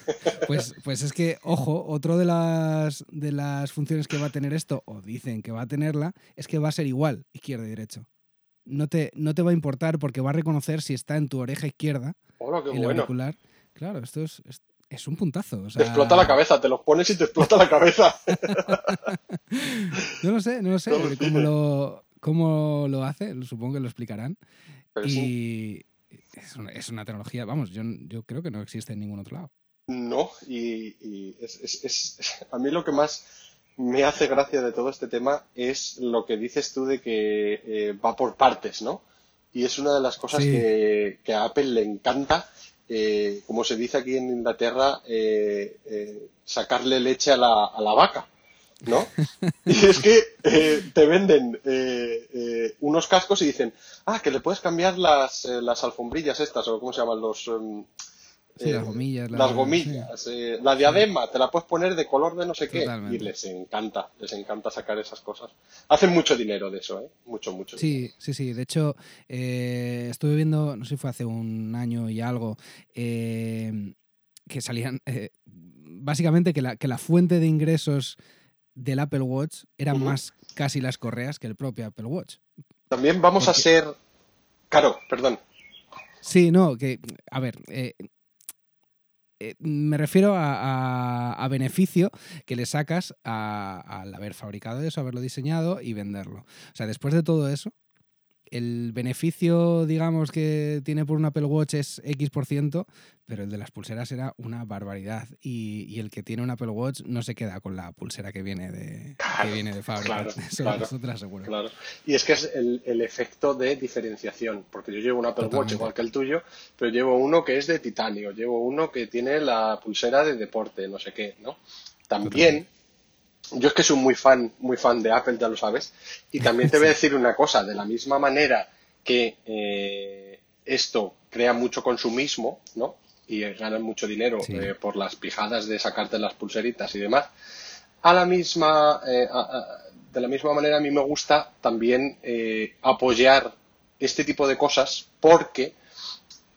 Pues, pues es que, ojo, otro de las, de las funciones que va a tener esto, o dicen que va a tenerla, es que va a ser igual, izquierda y derecho. No te, no te va a importar porque va a reconocer si está en tu oreja izquierda, qué el bueno. auricular. Claro, esto es, es, es un puntazo. o Te explota la cabeza, te los pones y te explota la cabeza. No lo sé, no lo sé No cómo lo, cómo lo hace, supongo que lo explicarán. Pero sí, Y es una, es una tecnología, vamos, yo, yo creo que no existe en ningún otro lado. no, y, y es, es- es- a mí lo que más me hace gracia de todo este tema es lo que dices tú de que eh, va por partes, ¿no? Y es una de las cosas Sí. que, que a Apple le encanta, eh, como se dice aquí en Inglaterra, eh, eh, sacarle leche a la, a la vaca, ¿no? Y es que eh, te venden eh, eh, unos cascos y dicen, ah, que le puedes cambiar las, las alfombrillas estas, o cómo se llaman los... em, Sí, las gomillas. la- las gomillas, eh, la diadema, te la puedes poner de color de no sé qué. Y les encanta, les encanta sacar esas cosas. Hacen mucho dinero de eso, ¿eh? Mucho, mucho. Sí, sí, sí. De hecho, estuve viendo, no sé si fue hace un año y algo, eh, que salían, básicamente que la, que la fuente de ingresos del Apple Watch eran más casi las correas que el propio Apple Watch. También vamos a ser... Claro, perdón. Sí, no, que, a ver, eh, eh, me refiero a, a- a beneficio que le sacas al haber fabricado eso, haberlo diseñado y venderlo. O sea, después de todo eso, el beneficio, digamos, que tiene por un Apple Watch es X por ciento, pero el de las pulseras era una barbaridad. Y, y el que tiene un Apple Watch no se queda con la pulsera que viene de, Claro, que viene de fábrica. claro, eso, claro. eso te lo aseguro. Claro. Y es que es el, el efecto de diferenciación, porque yo llevo un Apple Watch igual que el tuyo, pero llevo uno que es de titanio, llevo uno que tiene la pulsera de deporte, no sé qué, ¿no? También, yo es que soy muy fan, muy fan de Apple, ya lo sabes, y también te voy a decir una cosa, de la misma manera que eh, esto crea mucho consumismo, ¿no? Y ganan mucho dinero Sí. eh, por las pijadas de sacarte las pulseritas y demás, a la misma, eh, a- a- de la misma manera a mí me gusta también apoyar este tipo de cosas porque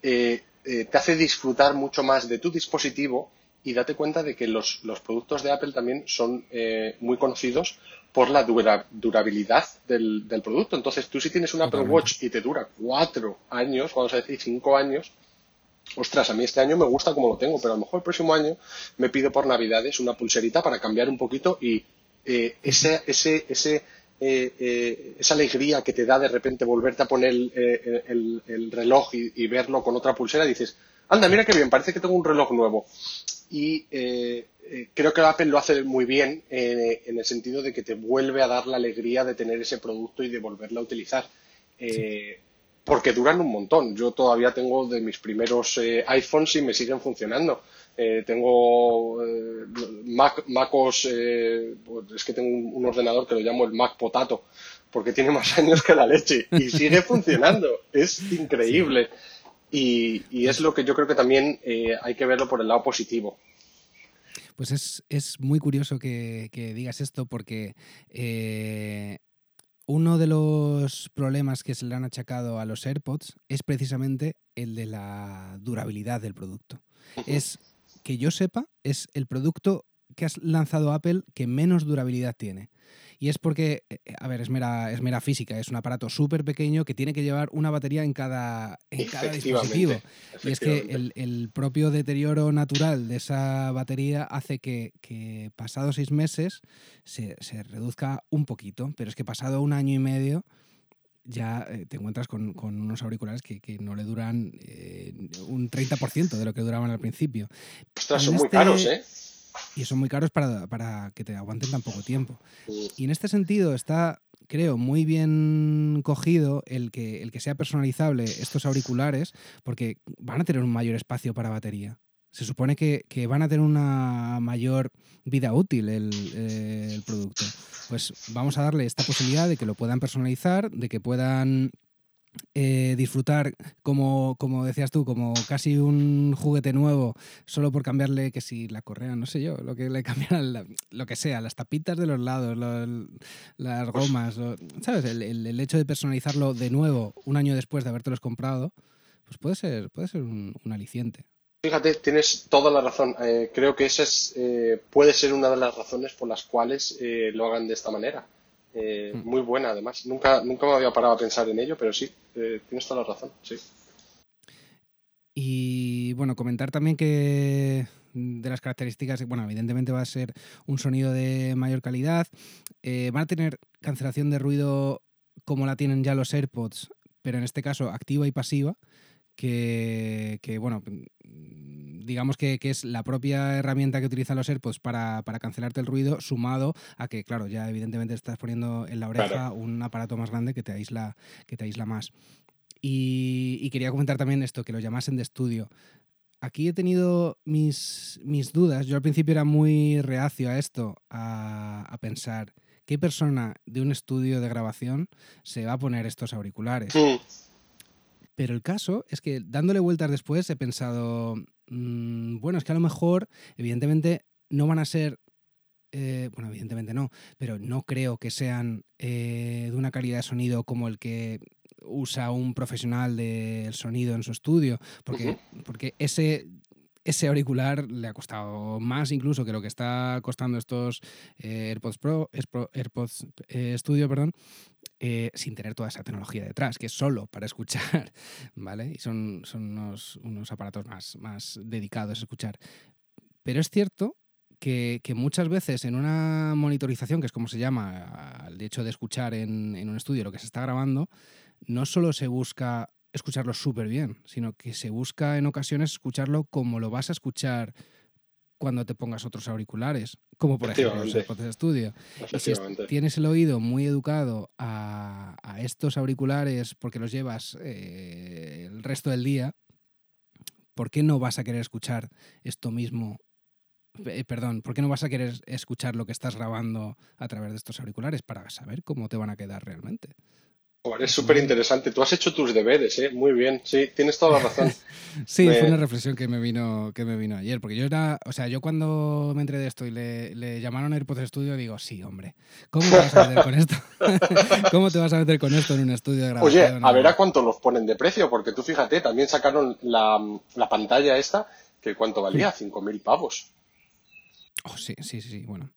te hace disfrutar mucho más de tu dispositivo y date cuenta de que los, los productos de Apple también son eh, muy conocidos por la dura- durabilidad del, del producto. Entonces, tú si tienes un Apple. Watch y te dura cuatro años, vamos a decir cinco años, ostras, a mí este año me gusta como lo tengo, pero a lo mejor el próximo año me pido por Navidades una pulserita para cambiar un poquito y eh, ese, ese, ese, eh, eh, esa alegría que te da de repente volverte a poner el, eh, el- el reloj y, y verlo con otra pulsera, dices, anda, mira qué bien, parece que tengo un reloj nuevo. Y eh, eh, creo que Apple lo hace muy bien eh, en el sentido de que te vuelve a dar la alegría de tener ese producto y de volverlo a utilizar. Eh, porque duran un montón. Yo todavía tengo de mis primeros iPhones y me siguen funcionando. Tengo Mac, MacOS, eh, pues es que tengo un, un ordenador que lo llamo el Mac Potato, porque tiene más años que la leche y sigue funcionando. Es increíble. Y, y es lo que yo creo que también eh, hay que verlo por el lado positivo. Pues es, es muy curioso que, que digas esto porque eh, uno de los problemas que se le han achacado a los AirPods es precisamente el de la durabilidad del producto. Es que yo sepa, es el producto que has lanzado Apple que menos durabilidad tiene. Y es porque, eh, a ver, es mera, es mera física, es un aparato súper pequeño que tiene que llevar una batería en cada, en cada dispositivo. Y es que el, el propio deterioro natural de esa batería hace que, que pasados seis meses se, se reduzca un poquito, pero es que pasado un año y medio ya eh, te encuentras con, con unos auriculares que, que no le duran eh, un 30% de lo que duraban al principio. Ostras, en son muy este- caros, ¿eh? Y son muy caros para, para que te aguanten tan poco tiempo. Y en este sentido está, creo, muy bien cogido el que, el que sea personalizable estos auriculares, porque van a tener un mayor espacio para batería. Se supone que, que van a tener una mayor vida útil el, eh, el producto. Pues vamos a darle esta posibilidad de que lo puedan personalizar, de que puedan eh, disfrutar, como, como decías tú, como casi un juguete nuevo, solo por cambiarle que si la correa, no sé yo, lo que le cambian, lo que sea, las tapitas de los lados, las pues gomas, ¿sabes? El, hecho de personalizarlo de nuevo un año después de habértelos comprado, pues puede ser, puede ser un, aliciente. Fíjate, tienes toda la razón. Eh, creo que esa es, eh, puede ser una de las razones por las cuales lo hagan de esta manera eh, mm. muy buena, además. Nunca, nunca me había parado a pensar en ello, pero sí, eh, tienes toda la razón, sí. Y bueno, comentar también que de las características, bueno, evidentemente va a ser un sonido de mayor calidad. Eh, van a tener cancelación de ruido como la tienen ya los AirPods, pero en este caso activa y pasiva, que, que bueno, digamos que, es la propia herramienta que utilizan los AirPods para, cancelarte el ruido, sumado a que, claro, ya evidentemente estás poniendo en la oreja un aparato más grande que te aísla, que te aísla más. Y, quería comentar también esto, que lo llamasen de estudio. Aquí he tenido mis, mis dudas. Yo al principio era muy reacio a esto, a, pensar, ¿qué persona de un estudio de grabación se va a poner estos auriculares? Pero el caso es que dándole vueltas después he pensado, mm, bueno, es que a lo mejor, evidentemente, no van a ser, eh, bueno, evidentemente no, pero no creo que sean eh, de una calidad de sonido como el que usa un profesional del sonido en su estudio, porque, porque ese ese auricular le ha costado más incluso que lo que está costando estos eh, AirPods Pro, AirPods Studio, perdón, eh, sin tener toda esa tecnología detrás, que es solo para escuchar, ¿vale? Y son, son unos, aparatos más, más dedicados a escuchar. Pero es cierto que, muchas veces en una monitorización, que es como se llama, el hecho de escuchar en, en un estudio lo que se está grabando, no solo se busca escucharlo súper bien, sino que se busca en ocasiones escucharlo como lo vas a escuchar cuando te pongas otros auriculares, como por ejemplo los AirPods de estudio. si tienes el oído muy educado a, estos auriculares porque los llevas eh, el resto del día, ¿por qué no vas a querer escuchar esto mismo? Eh, perdón, ¿por qué no vas a querer escuchar lo que estás grabando a través de estos auriculares para saber cómo te van a quedar realmente? Es súper interesante. Tú has hecho tus deberes, ¿eh? Muy bien. Sí, tienes toda la razón. sí, fue una reflexión que me vino que me vino ayer, porque yo era, o sea, yo cuando me entré de esto y le, le llamaron AirPods Studio, digo, sí, hombre, ¿cómo te vas a meter con esto? ¿Cómo te vas a meter con esto en un estudio de grabación? Oye, a ver a cuánto los ponen de precio, porque tú fíjate, también sacaron la, la pantalla esta, que cuánto valía, 5.000 pavos. Oh, sí, sí, sí, bueno.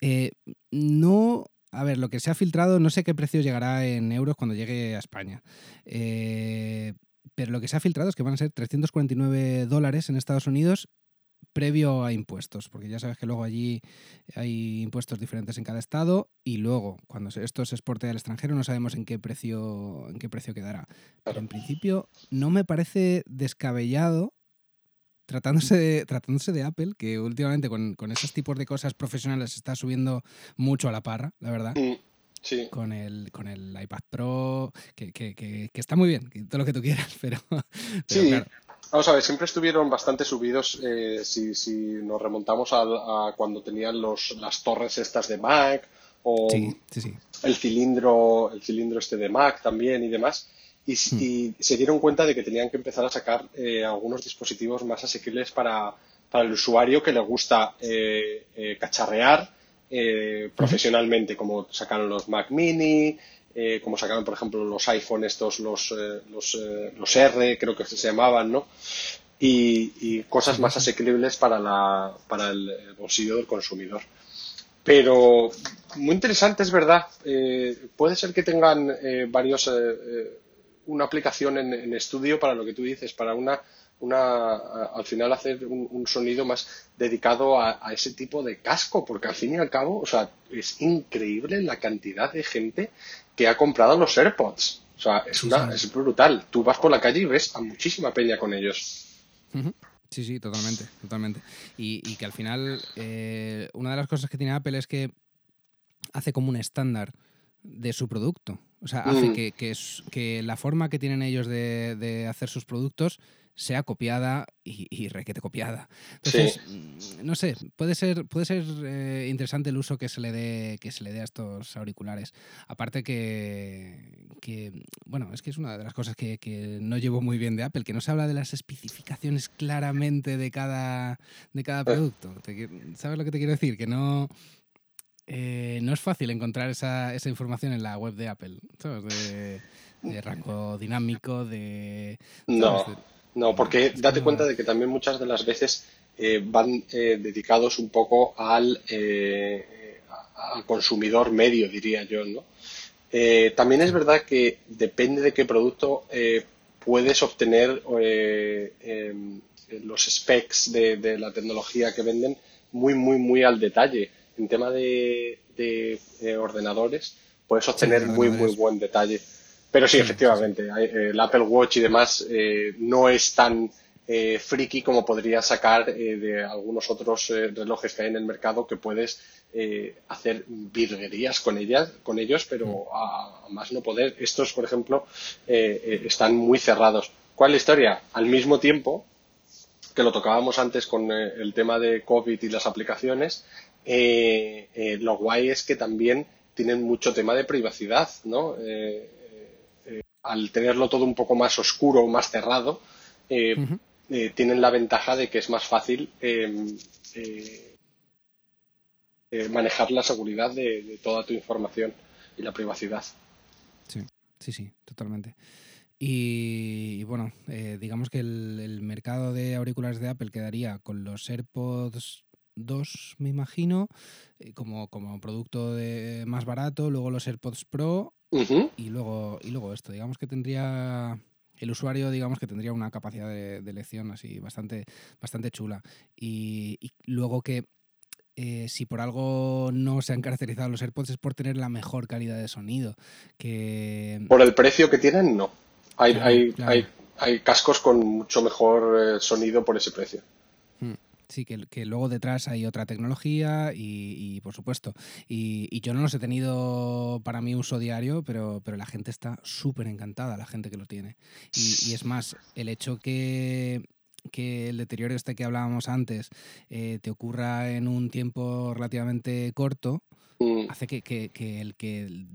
Eh, no a ver, lo que se ha filtrado, no sé qué precio llegará en euros cuando llegue a España. Eh, pero lo que se ha filtrado es que van a ser 349 dólares en Estados Unidos previo a impuestos, porque ya sabes que luego allí hay impuestos diferentes en cada estado y luego cuando esto se exporte al extranjero no sabemos en qué precio en qué precio quedará. Pero en principio no me parece descabellado tratándose de, tratándose de Apple, que últimamente con, esos tipos de cosas profesionales está subiendo mucho a la parra, la verdad. Mm, sí. Con el, con el iPad Pro, que, está muy bien, todo lo que tú quieras, pero. sí. Vamos a ver, siempre estuvieron bastante subidos eh, si, nos remontamos a, cuando tenían los, las torres estas de Mac o el cilindro el cilindro este de Mac también y demás. Hmm. y, se dieron cuenta de que tenían que empezar a sacar eh, algunos dispositivos más asequibles para, el usuario que le gusta eh, eh, cacharrear profesionalmente, como sacaron los Mac Mini, como sacaron, por ejemplo, los iPhone estos, los, los, R, creo que se llamaban, ¿no? Y, cosas más asequibles para, la, para el bolsillo del consumidor. Pero muy interesante, es verdad. puede ser que tengan varios una aplicación en, estudio para lo que tú dices, para una, una al final hacer un, sonido más dedicado a, ese tipo de casco, porque al fin y al cabo, o sea, es increíble la cantidad de gente que ha comprado los AirPods. O sea, es, una, es brutal. Tú vas por la calle y ves a muchísima peña con ellos. Sí, sí, totalmente, totalmente. Y, que al final, eh, una de las cosas que tiene Apple es que hace como un estándar de su producto. O sea, hace mm. que, que, la forma que tienen ellos de, hacer sus productos sea copiada y, requete copiada. Entonces, mm, no sé, puede ser, puede ser eh, interesante el uso que se le dé, que se le dé a estos auriculares. Aparte que, bueno, es que es una de las cosas que, no llevo muy bien de Apple, que no se habla de las especificaciones claramente de cada, de cada producto. ¿Sabes lo que te quiero decir? Que no eh, no es fácil encontrar esa, información en la web de Apple, De, rango dinámico, de... No, no, porque date cuenta de que también muchas de las veces eh, van eh, dedicados un poco al, al consumidor medio, diría yo, ¿no? también es verdad que depende de qué producto puedes obtener em, los specs de la tecnología que venden muy, muy, muy al detalle en tema de, ordenadores puedes obtener muy, muy buen detalle. Pero sí, efectivamente, eh, el Apple Watch y demás eh, no es tan eh, friki como podría sacar de algunos otros relojes que hay en el mercado que puedes hacer virguerías con ellas, con ellos, pero mm. a, más no poder. Estos, por ejemplo, están muy cerrados. ¿Cuál es la historia? Al mismo tiempo que lo tocábamos antes con el tema de COVID y las aplicaciones, eh, eh, lo guay es que también tienen mucho tema de privacidad, ¿no? Eh, al tenerlo todo un poco más oscuro, más cerrado, tienen la ventaja de que es más fácil manejar la seguridad de, toda tu información y la privacidad. Sí, sí, sí, totalmente. Y, bueno, digamos que el, mercado de auriculares de Apple quedaría con los AirPods dos, me imagino, eh, como, como producto de más barato, luego los AirPods Pro y, luego, y luego esto. Digamos que tendría el usuario, digamos que tendría una capacidad de, elección así bastante, bastante chula. Y, luego que eh, si por algo no se han caracterizado los AirPods es por tener la mejor calidad de sonido. Que... Por el precio que tienen, no. Hay, hay, hay, hay cascos con mucho mejor eh, sonido por ese precio. Sí, que, luego detrás hay otra tecnología y, por supuesto. Y, yo no los he tenido para mi uso diario, pero, pero la gente está súper encantada, la gente que lo tiene. Y, es más, el hecho que, el deterioro este que hablábamos antes eh, te ocurra en un tiempo relativamente corto, mm. hace que, que, el que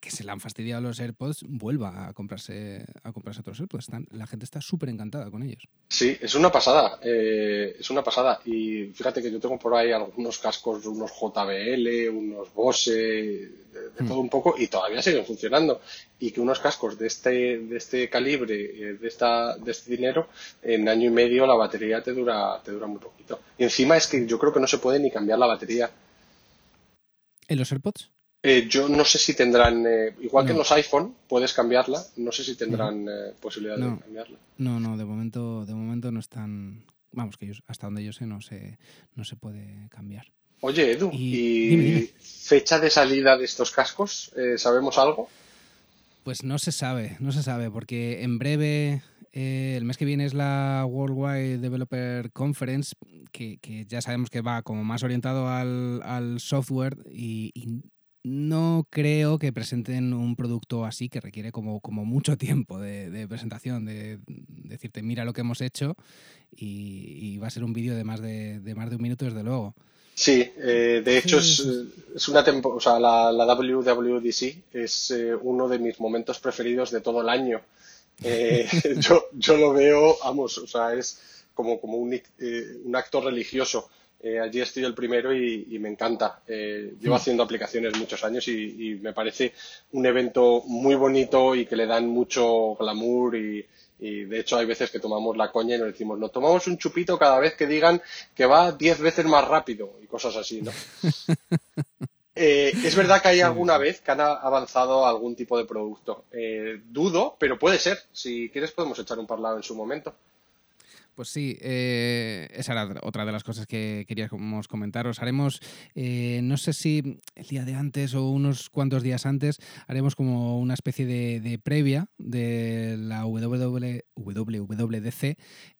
que se le han fastidiado los AirPods vuelva a comprarse a comprarse otros AirPods. la gente está súper encantada con ellos. Sí, es una pasada, eh, es una pasada. Y fíjate que yo tengo por ahí algunos cascos, unos JBL, unos Bose, de, hmm. todo un poco, y todavía siguen funcionando. Y que unos cascos de este, de este calibre, eh, de, esta, de este dinero, en año y medio la batería te dura, te dura muy poquito. Y encima es que yo creo que no se puede ni cambiar la batería. ¿En los AirPods? Eh, yo no sé si tendrán, eh, igual que en los iPhone, puedes cambiarla, no sé si tendrán eh, posibilidad de cambiarla. No, no, de momento, de momento no están, vamos, que hasta donde yo sé no se, no se puede cambiar. Oye, Edu, ¿y, fecha de salida de estos cascos? ¿Sabemos algo? Pues no se sabe, no se sabe, porque en breve, el mes que viene es la Worldwide Developer Conference, que, ya sabemos que va como más orientado al, software y no creo que presenten un producto así que requiere como, como mucho tiempo de, presentación, de, decirte mira lo que hemos hecho y, va a ser un vídeo de más de, más de un minuto desde luego. Sí, eh, de hecho es, es una temporada, o sea, la, la, WWDC es eh, uno de mis momentos preferidos de todo el año. Eh, yo, yo lo veo, vamos, o sea, es como, como un, un acto religioso eh, allí estoy el primero y, me encanta. Eh, llevo hmm. haciendo aplicaciones muchos años y, me parece un evento muy bonito y que le dan mucho glamour y, de hecho hay veces que tomamos la coña y nos decimos, no, tomamos un chupito cada vez que digan que va 10 veces más rápido y cosas así, ¿no? Eh, es verdad que hay alguna vez que han avanzado algún tipo de producto. dudo, pero puede ser. Si quieres podemos echar un parlado en su momento. Pues sí, eh, esa era otra de las cosas que queríamos comentaros. Haremos, eh, no sé si el día de antes o unos cuantos días antes, haremos como una especie de, previa de la WWDC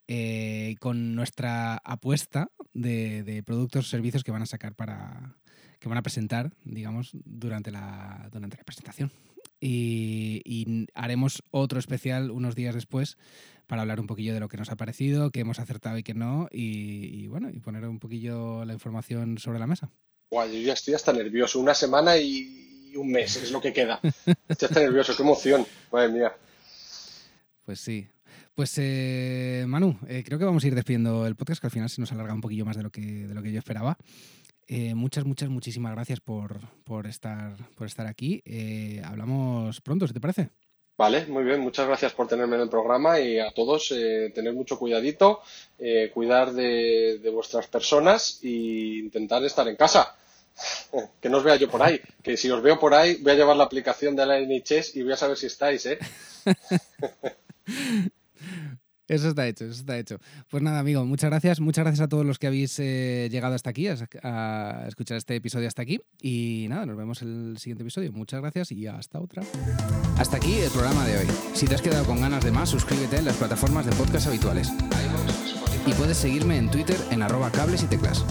eh, con nuestra apuesta de, productos o servicios que van a sacar para que van a presentar, digamos, durante la, durante la presentación. Y haremos otro especial unos días después para hablar un poquillo de lo que nos ha parecido, qué hemos acertado y qué no, y, bueno, y poner un poquillo la información sobre la mesa. Guay, yo ya estoy hasta nervioso. Una semana y un mes es lo que queda. Estoy hasta nervioso, qué emoción. Madre mía. Pues sí. Pues eh, Manu, eh, creo que vamos a ir despidiendo el podcast, que al final se nos alarga un poquillo más de lo que, de lo que yo esperaba. Eh, muchas, muchas, muchísimas gracias por, por, estar, por estar aquí. hablamos pronto, si te parece. Vale, muy bien, muchas gracias por tenerme en el programa y a todos tener mucho cuidadito, cuidar de, de, vuestras personas e intentar estar en casa. Que no os vea yo por ahí, que si os veo por ahí voy a llevar la aplicación de la NHS y voy a saber si estáis, ¿eh? Eso está hecho, eso está hecho. Pues nada, amigo, muchas gracias. Muchas gracias a todos los que habéis eh, llegado hasta aquí, a, escuchar este episodio hasta aquí. Y nada, nos vemos en el siguiente episodio. Muchas gracias y hasta otra. Hasta aquí el programa de hoy. Si te has quedado con ganas de más, suscríbete en las plataformas de podcast habituales. Y puedes seguirme en Twitter en arroba cables y teclas.